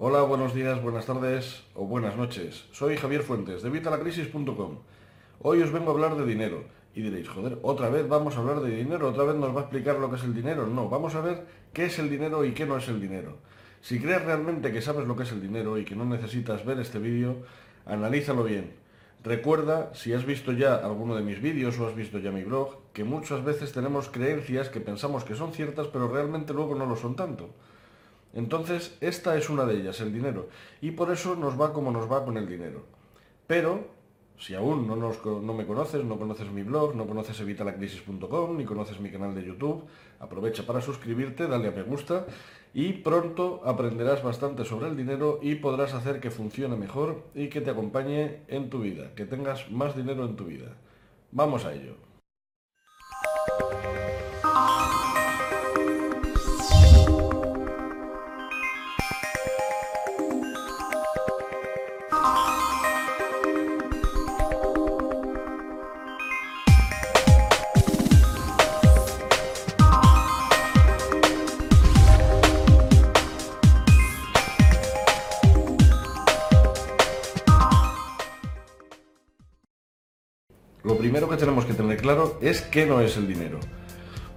Hola, buenos días, buenas tardes o buenas noches. Soy Javier Fuentes de Vitalacrisis.com. Hoy os vengo a hablar de dinero. Y diréis, joder, otra vez vamos a hablar de dinero, otra vez nos va a explicar lo que es el dinero. No, vamos a ver qué es el dinero y qué no es el dinero. Si crees realmente que sabes lo que es el dinero y que no necesitas ver este vídeo, analízalo bien. Recuerda, si has visto ya alguno de mis vídeos o has visto ya mi blog, que muchas veces tenemos creencias que pensamos que son ciertas, pero realmente luego no lo son tanto. Entonces, esta es una de ellas, el dinero. Y por eso nos va como nos va con el dinero. Pero, si aún no, no me conoces, no conoces mi blog, no conoces evitalacrisis.com, ni conoces mi canal de YouTube, aprovecha para suscribirte, dale a me gusta y pronto aprenderás bastante sobre el dinero y podrás hacer que funcione mejor y que te acompañe en tu vida, que tengas más dinero en tu vida. Vamos a ello. Lo primero que tenemos que tener claro es qué no es el dinero.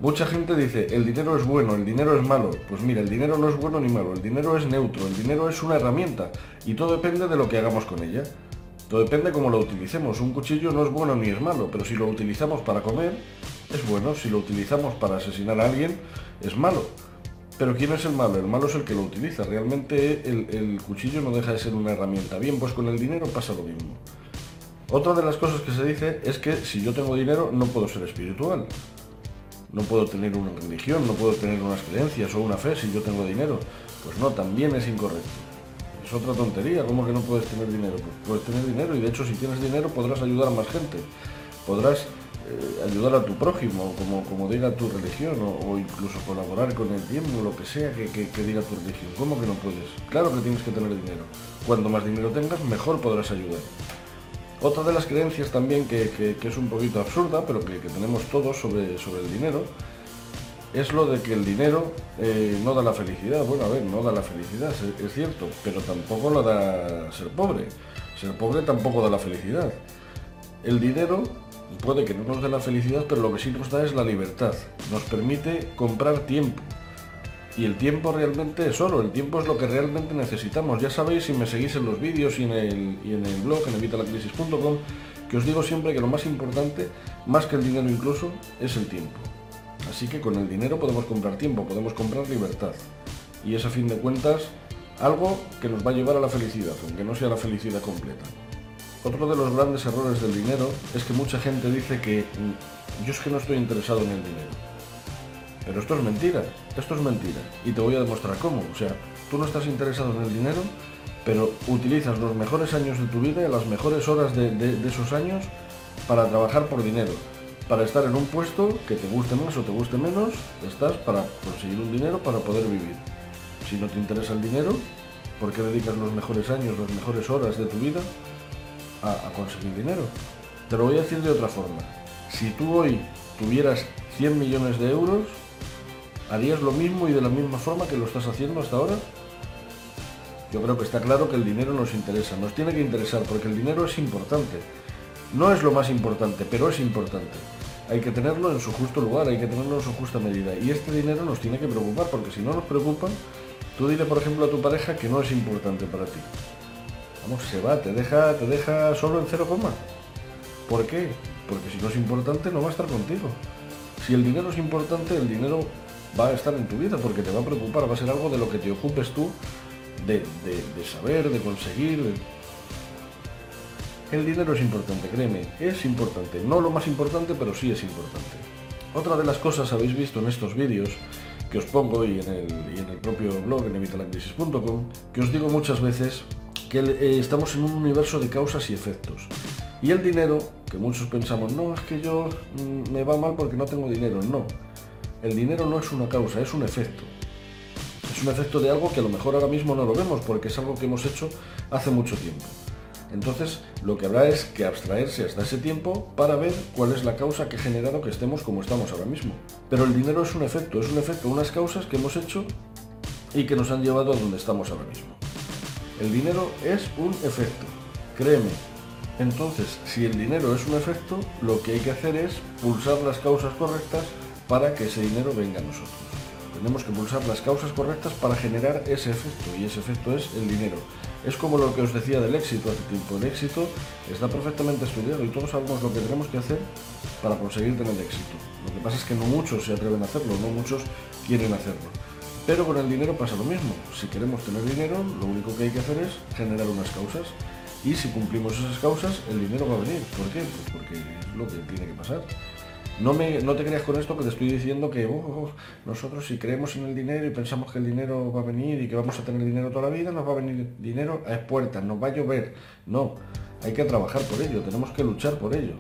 Mucha gente dice, el dinero es bueno, el dinero es malo. Pues mira, el dinero no es bueno ni malo, el dinero es neutro, el dinero es una herramienta y todo depende de lo que hagamos con ella. Todo depende cómo lo utilicemos. Un cuchillo no es bueno ni es malo, pero si lo utilizamos para comer, es bueno. Si lo utilizamos para asesinar a alguien, es malo. Pero ¿quién es el malo? El malo es el que lo utiliza. Realmente el, el cuchillo no deja de ser una herramienta. Bien, pues con el dinero pasa lo mismo. Otra de las cosas que se dice es que si yo tengo dinero no puedo ser espiritual. No puedo tener una religión, no puedo tener unas creencias o una fe si yo tengo dinero. Pues no, también es incorrecto. Es otra tontería, ¿cómo que no puedes tener dinero? Pues puedes tener dinero y de hecho si tienes dinero podrás ayudar a más gente. Podrás eh, ayudar a tu prójimo, como, diga tu religión, o, incluso colaborar con el tiempo, lo que sea que, que diga tu religión. ¿Cómo que no puedes? Claro que tienes que tener dinero. Cuanto más dinero tengas, mejor podrás ayudar. Otra de las creencias también que, es un poquito absurda, pero que, tenemos todos sobre, sobre el dinero, es lo de que el dinero eh, no da la felicidad. Bueno, a ver, no da la felicidad, es, cierto, pero tampoco la da ser pobre. Ser pobre tampoco da la felicidad. El dinero puede que no nos dé la felicidad, pero lo que sí nos da es la libertad. Nos permite comprar tiempo, y el tiempo realmente es oro, el tiempo es lo que realmente necesitamos. Ya sabéis, si me seguís en los vídeos y en el, y en el blog, en evitalacrisis.com, que os digo siempre que lo más importante, más que el dinero incluso, es el tiempo. Así que con el dinero podemos comprar tiempo, podemos comprar libertad. Y es a fin de cuentas algo que nos va a llevar a la felicidad, aunque no sea la felicidad completa. Otro de los grandes errores del dinero es que mucha gente dice que mm, yo es que no estoy interesado en el dinero. Pero esto es mentira, esto es mentira. Y te voy a demostrar cómo. O sea, tú no estás interesado en el dinero, pero utilizas los mejores años de tu vida y las mejores horas de, esos años para trabajar por dinero. Para estar en un puesto que te guste más o te guste menos, estás para conseguir un dinero para poder vivir. Si no te interesa el dinero, ¿por qué dedicas los mejores años, las mejores horas de tu vida a, a conseguir dinero? Te lo voy a decir de otra forma. Si tú hoy tuvieras 100 millones de euros, ¿Harías lo mismo y de la misma forma que lo estás haciendo hasta ahora? Yo creo que está claro que el dinero nos interesa, nos tiene que interesar porque el dinero es importante. No es lo más importante, pero es importante. Hay que tenerlo en su justo lugar, hay que tenerlo en su justa medida. Y este dinero nos tiene que preocupar porque si no nos preocupa, tú dile por ejemplo a tu pareja que no es importante para ti. Vamos, se va, te deja, te deja solo en cero coma. ¿Por qué? Porque si no es importante no va a estar contigo. Si el dinero es importante, el dinero va a estar en tu vida porque te va a preocupar, va a ser algo de lo que te ocupes tú de, saber, de conseguir. El dinero es importante, créeme, es importante. No lo más importante, pero sí es importante. Otra de las cosas habéis visto en estos vídeos que os pongo y en el, y en el propio blog en evitalacrisis.com, que os digo muchas veces que eh, estamos en un universo de causas y efectos. Y el dinero, que muchos pensamos, no, es que yo mm, me va mal porque no tengo dinero. No, el dinero no es una causa, es un efecto. Es un efecto de algo que a lo mejor ahora mismo no lo vemos porque es algo que hemos hecho hace mucho tiempo. Entonces, lo que habrá es que abstraerse hasta ese tiempo para ver cuál es la causa que ha generado que estemos como estamos ahora mismo. Pero el dinero es un efecto, es un efecto, unas causas que hemos hecho y que nos han llevado a donde estamos ahora mismo. El dinero es un efecto, créeme. Entonces, si el dinero es un efecto, lo que hay que hacer es pulsar las causas correctas para que ese dinero venga a nosotros. Tenemos que pulsar las causas correctas para generar ese efecto y ese efecto es el dinero. Es como lo que os decía del éxito hace tiempo. El éxito está perfectamente estudiado y todos sabemos lo que tenemos que hacer para conseguir tener éxito. Lo que pasa es que no muchos se atreven a hacerlo, no muchos quieren hacerlo. Pero con el dinero pasa lo mismo. Si queremos tener dinero, lo único que hay que hacer es generar unas causas. Y si cumplimos esas causas, el dinero va a venir. ¿Por qué? Pues porque es lo que tiene que pasar. No, me, no te creas con esto que te estoy diciendo que oh, oh, nosotros si creemos en el dinero y pensamos que el dinero va a venir y que vamos a tener dinero toda la vida, nos va a venir dinero a puertas, nos va a llover. No, hay que trabajar por ello, tenemos que luchar por ello.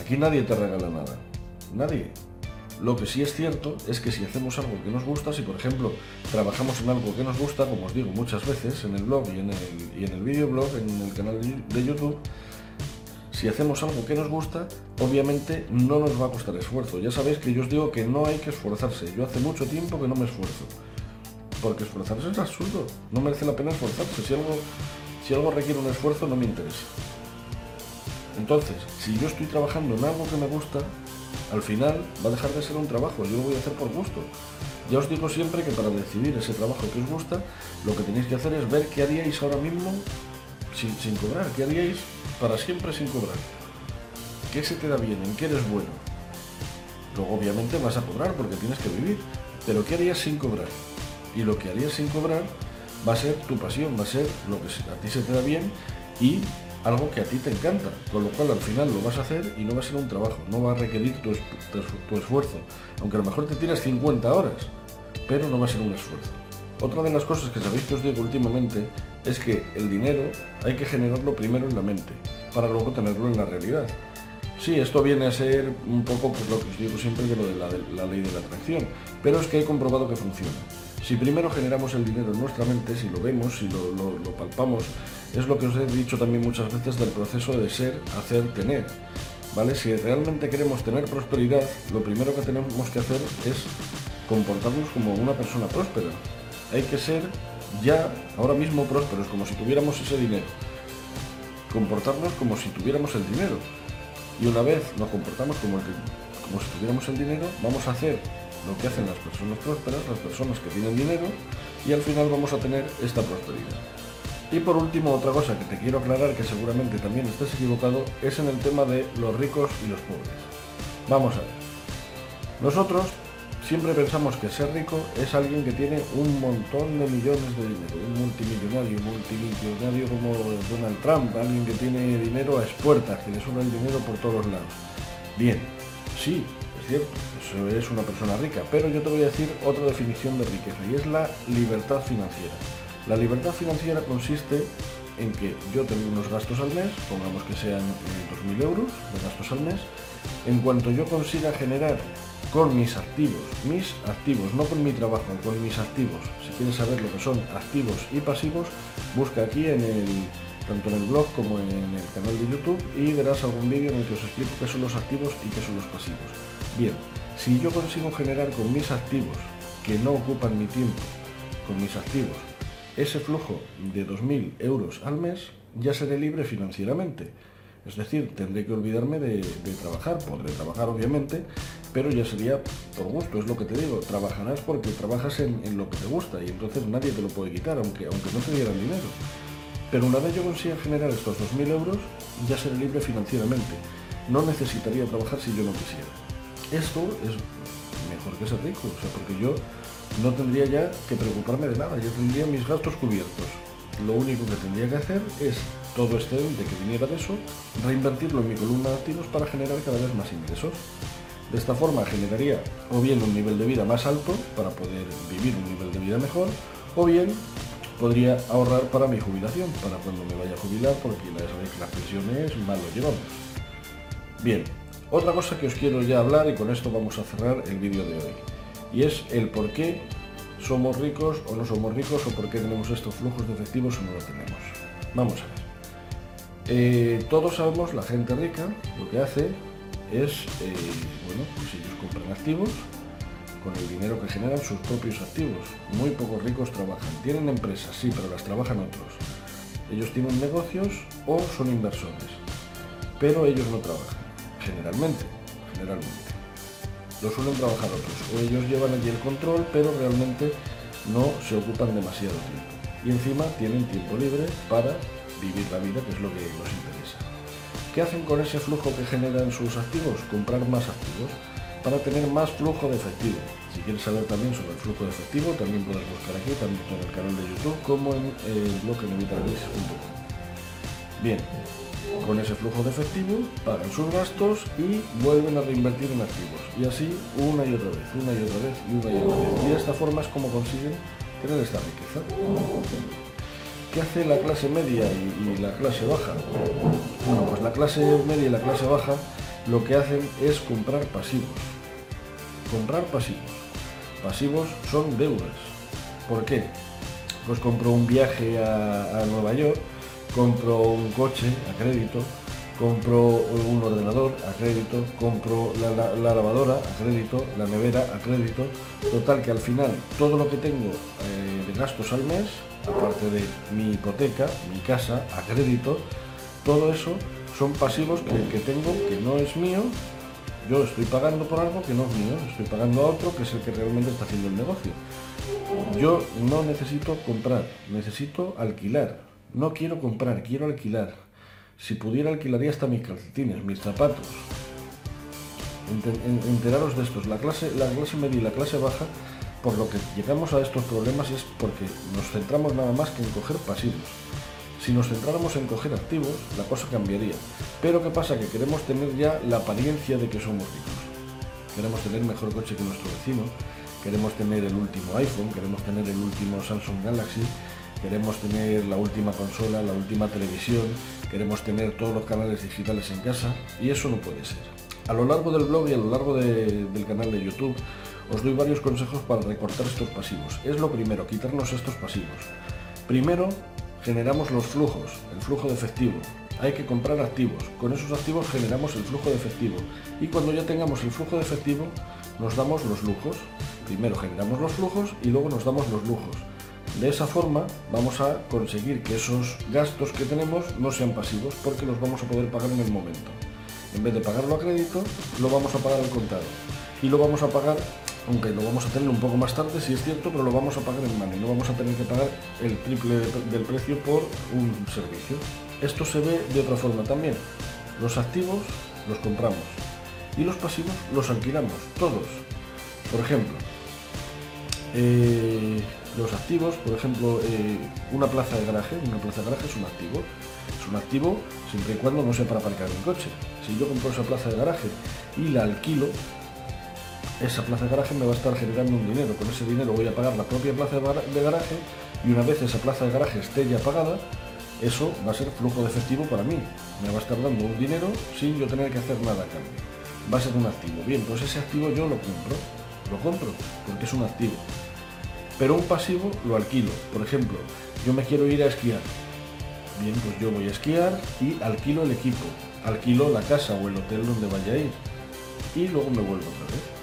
Aquí nadie te regala nada, nadie. Lo que sí es cierto es que si hacemos algo que nos gusta, si por ejemplo trabajamos en algo que nos gusta, como os digo muchas veces en el blog y en el, y en el videoblog, en el canal de YouTube, si hacemos algo que nos gusta, obviamente no nos va a costar esfuerzo. Ya sabéis que yo os digo que no hay que esforzarse. Yo hace mucho tiempo que no me esfuerzo. Porque esforzarse es absurdo. No merece la pena esforzarse. Si algo, si algo requiere un esfuerzo, no me interesa. Entonces, si yo estoy trabajando en algo que me gusta, al final va a dejar de ser un trabajo. Yo lo voy a hacer por gusto. Ya os digo siempre que para decidir ese trabajo que os gusta, lo que tenéis que hacer es ver qué haríais ahora mismo sin, sin cobrar. ¿Qué haríais para siempre sin cobrar? ¿Qué se te da bien? ¿En qué eres bueno? Luego obviamente vas a cobrar porque tienes que vivir. Pero ¿qué harías sin cobrar? Y lo que harías sin cobrar va a ser tu pasión, va a ser lo que a ti se te da bien y algo que a ti te encanta. Con lo cual al final lo vas a hacer y no va a ser un trabajo, no va a requerir tu, esfuerzo. Aunque a lo mejor te tienes 50 horas, pero no va a ser un esfuerzo. Otra de las cosas que sabéis que os digo últimamente es que el dinero hay que generarlo primero en la mente, para luego tenerlo en la realidad. Sí, esto viene a ser un poco pues, lo que os digo siempre de lo de la, ley de la atracción, pero es que he comprobado que funciona. Si primero generamos el dinero en nuestra mente, si lo vemos, si lo, lo palpamos, es lo que os he dicho también muchas veces del proceso de ser, hacer, tener. ¿Vale? Si realmente queremos tener prosperidad, lo primero que tenemos que hacer es comportarnos como una persona próspera. Hay que ser ya ahora mismo prósperos, como si tuviéramos ese dinero. Comportarnos como si tuviéramos el dinero. Y una vez nos comportamos como, como si tuviéramos el dinero, vamos a hacer lo que hacen las personas prósperas, las personas que tienen dinero, y al final vamos a tener esta prosperidad. Y por último, otra cosa que te quiero aclarar, que seguramente también estés equivocado, es en el tema de los ricos y los pobres. Vamos a ver. Nosotros Siempre pensamos que ser rico es alguien que tiene un montón de millones de dinero, un multimillonario, multimillonario como Donald Trump, alguien que tiene dinero a expuertas, que le suena el dinero por todos lados. Bien, sí, es cierto, eso es una persona rica, pero yo te voy a decir otra definición de riqueza y es la libertad financiera. La libertad financiera consiste en que yo tengo unos gastos al mes, pongamos que sean 2.000 euros de gastos al mes, en cuanto yo consiga generar con mis activos, mis activos, no con mi trabajo, con mis activos. Si quieres saber lo que son activos y pasivos, busca aquí en el, tanto en el blog como en el canal de YouTube y verás algún vídeo en el que os explico qué son los activos y qué son los pasivos. Bien, si yo consigo generar con mis activos, que no ocupan mi tiempo, con mis activos, ese flujo de 2.000 euros al mes, ya seré libre financieramente es decir, tendré que olvidarme de, trabajar, podré trabajar obviamente, pero ya sería por gusto, es lo que te digo, trabajarás porque trabajas en, lo que te gusta y entonces nadie te lo puede quitar, aunque, aunque no te dieran dinero. Pero una vez yo consiga generar estos 2.000 euros, ya seré libre financieramente. No necesitaría trabajar si yo no quisiera. Esto es mejor que ser rico, o sea, porque yo no tendría ya que preocuparme de nada, yo tendría mis gastos cubiertos. Lo único que tendría que hacer es todo excedente que viniera de eso, reinvertirlo en mi columna de activos para generar cada vez más ingresos. De esta forma generaría o bien un nivel de vida más alto para poder vivir un nivel de vida mejor, o bien podría ahorrar para mi jubilación, para cuando me vaya a jubilar, porque ya sabéis que las pensiones mal lo llevamos. Bien, otra cosa que os quiero ya hablar y con esto vamos a cerrar el vídeo de hoy, y es el por qué somos ricos o no somos ricos o por qué tenemos estos flujos de efectivos o no los tenemos. Vamos a ver. Eh, todos sabemos, la gente rica lo que hace es, eh, bueno, pues ellos compran activos con el dinero que generan sus propios activos. Muy pocos ricos trabajan. Tienen empresas, sí, pero las trabajan otros. Ellos tienen negocios o son inversores. Pero ellos no trabajan, generalmente, generalmente. Lo suelen trabajar otros. O ellos llevan allí el control, pero realmente no se ocupan demasiado tiempo. Y encima tienen tiempo libre para vivir la vida, que es lo que nos interesa. ¿Qué hacen con ese flujo que generan sus activos? Comprar más activos para tener más flujo de efectivo. Si quieres saber también sobre el flujo de efectivo, también puedes buscar aquí, tanto en el canal de YouTube como en el blog en Bien, con ese flujo de efectivo pagan sus gastos y vuelven a reinvertir en activos. Y así una y otra vez, una y otra vez, y una y otra vez. Y de esta forma es como consiguen tener esta riqueza. ¿Qué hace la clase media y, la clase baja? Bueno, pues la clase media y la clase baja lo que hacen es comprar pasivos comprar pasivos. Pasivos son deudas. ¿Por qué? Pues compro un viaje a, Nueva York, compro un coche a crédito, compro un ordenador a crédito, compro la, lavadora a crédito, la nevera a crédito. Total que al final todo lo que tengo eh, de gastos al mes, aparte de mi hipoteca, mi casa a crédito, todo eso son pasivos que, que tengo que no es mío yo estoy pagando por algo que no es mío, estoy pagando a otro que es el que realmente está haciendo el negocio. Yo no necesito comprar, necesito alquilar. No quiero comprar, quiero alquilar. Si pudiera alquilaría hasta mis calcetines, mis zapatos. Enteraros de estos. La clase, la clase media y la clase baja, por lo que llegamos a estos problemas es porque nos centramos nada más que en coger pasivos. Si nos centráramos en coger activos, la cosa cambiaría. Pero ¿qué pasa? Que queremos tener ya la apariencia de que somos ricos. Queremos tener mejor coche que nuestro vecino, queremos tener el último iPhone, queremos tener el último Samsung Galaxy, queremos tener la última consola, la última televisión, queremos tener todos los canales digitales en casa y eso no puede ser. A lo largo del blog y a lo largo del canal de YouTube os doy varios consejos para recortar estos pasivos. Es lo primero, quitarnos estos pasivos. Primero, generamos los flujos, el flujo de efectivo. Hay que comprar activos. Con esos activos generamos el flujo de efectivo. Y cuando ya tengamos el flujo de efectivo, nos damos los lujos. Primero generamos los flujos y luego nos damos los lujos. De esa forma vamos a conseguir que esos gastos que tenemos no sean pasivos porque los vamos a poder pagar en el momento. En vez de pagarlo a crédito, lo vamos a pagar al contado. Y lo vamos a pagar aunque lo vamos a tener un poco más tarde, si es cierto, pero lo vamos a pagar en mano y no vamos a tener que pagar el triple del precio por un servicio. Esto se ve de otra forma también. Los activos los compramos y los pasivos los alquilamos, todos. Por ejemplo, eh, los activos, por ejemplo, eh, una plaza de garaje, una plaza de garaje es un activo. Es un activo siempre y cuando no sea para aparcar el coche. Si yo compro esa plaza de garaje y la alquilo, esa plaza de garaje me va a estar generando un dinero. Con ese dinero voy a pagar la propia plaza de garaje y una vez esa plaza de garaje esté ya pagada, eso va a ser flujo de efectivo para mí. Me va a estar dando un dinero sin yo tener que hacer nada a cambio. Va a ser un activo. Bien, pues ese activo yo lo compro. Lo compro porque es un activo. Pero un pasivo lo alquilo. Por ejemplo, yo me quiero ir a esquiar. Bien, pues yo voy a esquiar y alquilo el equipo. Alquilo la casa o el hotel donde vaya a ir. Y luego me vuelvo otra vez.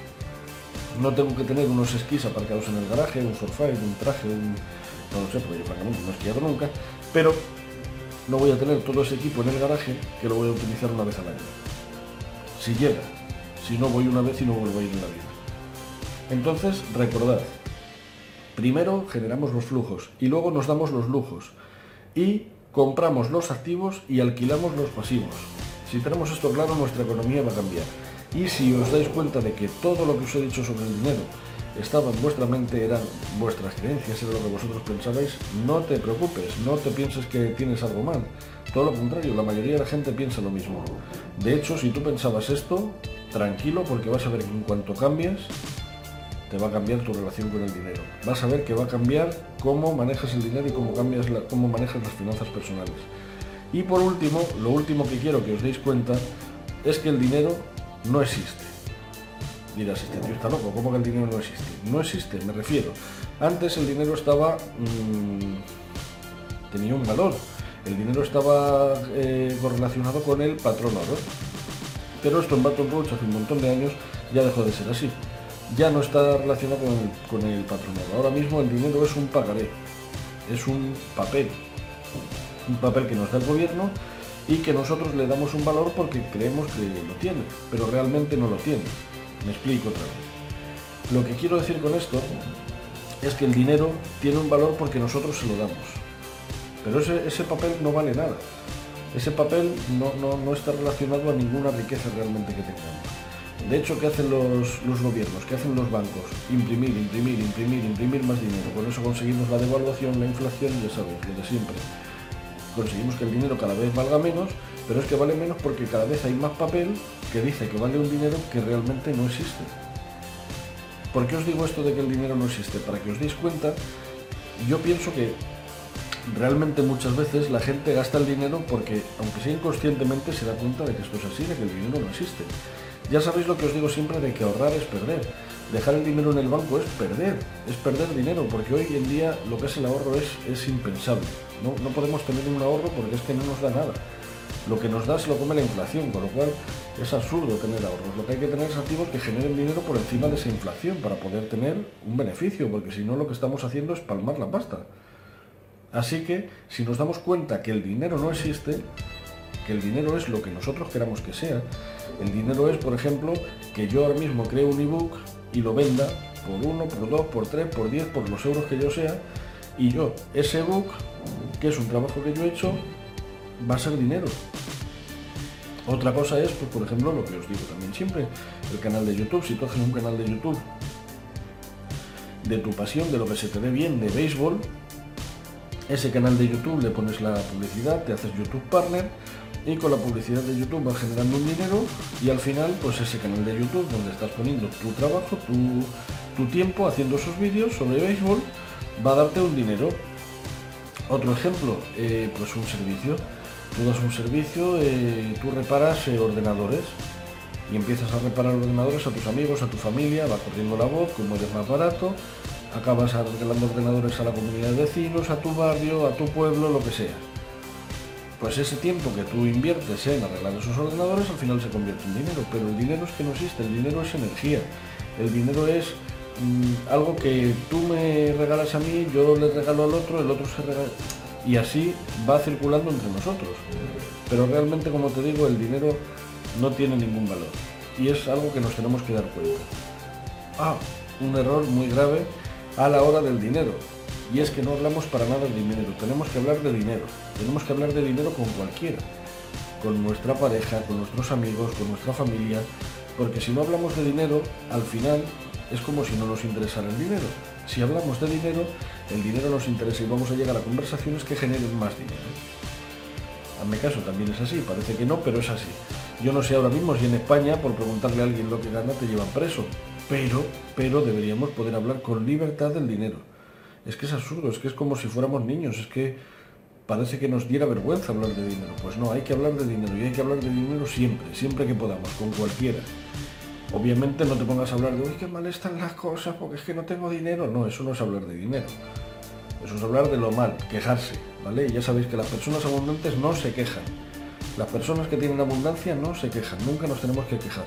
No tengo que tener unos esquís aparcados en el garaje, un forfait, un traje, un... no lo sé, porque yo no he esquiado nunca, pero no voy a tener todo ese equipo en el garaje que lo voy a utilizar una vez al año. Si llega, si no voy una vez y no vuelvo a ir en la vida. Entonces, recordad, primero generamos los flujos y luego nos damos los lujos y compramos los activos y alquilamos los pasivos. Si tenemos esto claro, nuestra economía va a cambiar. Y si os dais cuenta de que todo lo que os he dicho sobre el dinero estaba en vuestra mente, eran vuestras creencias, era lo que vosotros pensabais, no te preocupes, no te pienses que tienes algo mal. Todo lo contrario, la mayoría de la gente piensa lo mismo. De hecho, si tú pensabas esto, tranquilo porque vas a ver que en cuanto cambias, te va a cambiar tu relación con el dinero. Vas a ver que va a cambiar cómo manejas el dinero y cómo, cambias cómo manejas las finanzas personales. Y por último, lo último que quiero que os deis cuenta es que el dinero no existe. Dirás, este tío está loco, ¿cómo que el dinero no existe? No existe, me refiero. Antes el dinero estaba... Mm, tenía un valor. El dinero estaba eh, correlacionado con el patrón oro. Pero esto en Baton Rouge hace un montón de años ya dejó de ser así. Ya no está relacionado con el, con. Ahora mismo el dinero es un pagaré, es un papel. un papel que nos da el gobierno y que nosotros le damos un valor porque creemos que lo tiene, pero realmente no lo tiene. Me explico otra vez. Lo que quiero decir con esto es que el dinero tiene un valor porque nosotros se lo damos. Pero ese, ese papel no vale nada. Ese papel no, no, está relacionado a ninguna riqueza realmente que tengamos. De hecho, ¿qué hacen los, los, gobiernos? ¿Qué hacen los bancos? Imprimir, imprimir, imprimir, imprimir más dinero. Con eso conseguimos la devaluación, la inflación ya sabes, lo de siempre. Conseguimos que el dinero cada vez valga menos, pero es que vale menos porque cada vez hay más papel que dice que vale un dinero que realmente no existe. ¿Por qué os digo esto de que el dinero no existe? Para que os deis cuenta, yo pienso que realmente muchas veces la gente gasta el dinero porque, aunque sea inconscientemente, se da cuenta de que esto es así, de que el dinero no existe. Ya sabéis lo que os digo siempre de que ahorrar es perder. Dejar el dinero en el banco es perder, es perder dinero, porque hoy en día lo que es el ahorro es, es impensable. No, no podemos tener un ahorro porque es que no nos da nada. Lo que nos da se lo come la inflación, con lo cual es absurdo tener ahorros. Lo que hay que tener es activos que generen dinero por encima de esa inflación para poder tener un beneficio, porque si no lo que estamos haciendo es palmar la pasta. Así que si nos damos cuenta que el dinero no existe, el dinero es lo que nosotros queramos que sea, el dinero es, por ejemplo, que yo ahora mismo creo un ebook y lo venda por uno, por dos, por tres, por diez, por los euros que yo sea, y yo, ese ebook, que es un trabajo que yo he hecho, va a ser dinero. Otra cosa es, pues, por ejemplo, lo que os digo también siempre, el canal de YouTube. Si tú haces un canal de YouTube de tu pasión, de lo que se te dé bien, de béisbol, ese canal de YouTube le pones la publicidad, te haces YouTube Partner y con la publicidad de YouTube vas generando un dinero y al final, pues ese canal de YouTube donde estás poniendo tu trabajo, tu, tu tiempo haciendo esos vídeos sobre béisbol, va a darte un dinero. Otro ejemplo, eh, pues un servicio tú das un servicio, eh, tú reparas eh, ordenadores y empiezas a reparar ordenadores a tus amigos, a tu familia, va corriendo la voz, como eres más barato, acabas arreglando ordenadores a la comunidad de vecinos, a tu barrio, a tu pueblo, lo que sea. Pues ese tiempo que tú inviertes en arreglar esos ordenadores al final se convierte en dinero, pero el dinero es que no existe, el dinero es energía, el dinero es mm, algo que tú me regalas a mí, yo le regalo al otro, el otro se regala y así va circulando entre nosotros. Pero realmente, como te digo, el dinero no tiene ningún valor y es algo que nos tenemos que dar cuenta. Ah, un error muy grave a la hora del dinero. Y es que no hablamos para nada de dinero, tenemos que hablar de dinero. Tenemos que hablar de dinero con cualquiera, con nuestra pareja, con nuestros amigos, con nuestra familia, porque si no hablamos de dinero, al final es como si no nos interesara el dinero. Si hablamos de dinero, el dinero nos interesa y vamos a llegar a conversaciones que generen más dinero. Mi caso también es así, parece que no, pero es así. Yo no sé ahora mismo si en España, por preguntarle a alguien lo que gana, te llevan preso. Pero, pero deberíamos poder hablar con libertad del dinero. Es que es absurdo, es que es como si fuéramos niños, es que parece que nos diera vergüenza hablar de dinero. Pues no, hay que hablar de dinero y hay que hablar de dinero siempre, siempre que podamos, con cualquiera. Obviamente no te pongas a hablar de, uy, qué mal están las cosas porque es que no tengo dinero. No, eso no es hablar de dinero. Eso es hablar de lo mal, quejarse, ¿vale? Y ya sabéis que las personas abundantes no se quejan. Las personas que tienen abundancia no se quejan, nunca nos tenemos que quejar.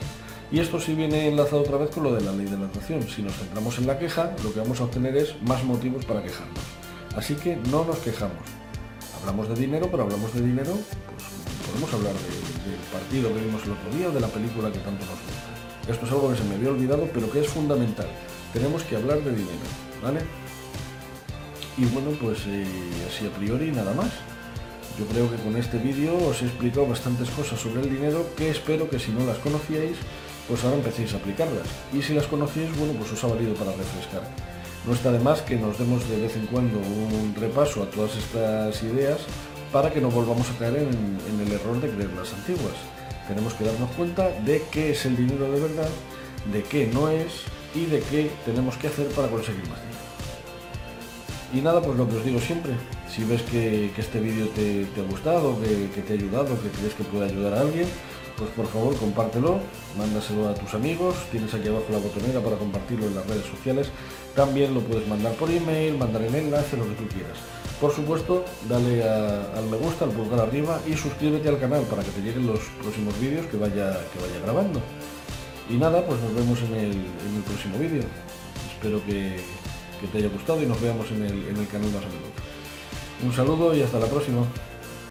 Y esto sí viene enlazado otra vez con lo de la ley de la atracción. Si nos centramos en la queja, lo que vamos a obtener es más motivos para quejarnos. Así que no nos quejamos. Hablamos de dinero, pero hablamos de dinero, pues podemos hablar del partido que vimos el otro día o de la película que tanto nos gusta. Esto es algo que se me había olvidado, pero que es fundamental. Tenemos que hablar de dinero, ¿vale? Y bueno, pues eh, así a priori nada más. Yo creo que con este vídeo os he explicado bastantes cosas sobre el dinero que espero que si no las conocíais, pues ahora empecéis a aplicarlas. Y si las conocíais, bueno, pues os ha valido para refrescar. No está de más que nos demos de vez en cuando un repaso a todas estas ideas para que no volvamos a caer en, el error de creer las antiguas. Tenemos que darnos cuenta de qué es el dinero de verdad, de qué no es y de qué tenemos que hacer para conseguir más dinero. Y nada, pues lo que os digo siempre, si ves que, este vídeo te, ha gustado, que, te ha ayudado, que crees que puede ayudar a alguien, pues por favor compártelo, mándaselo a tus amigos, tienes aquí abajo la botonera para compartirlo en las redes sociales, también lo puedes mandar por email, mandar en enlace, lo que tú quieras. Por supuesto, dale al me gusta, al pulgar arriba y suscríbete al canal para que te lleguen los próximos vídeos que vaya, que vaya grabando. Y nada, pues nos vemos en el, próximo vídeo. Espero que, te haya gustado y nos veamos en el, en el canal más a menudo. Un saludo y hasta la próxima.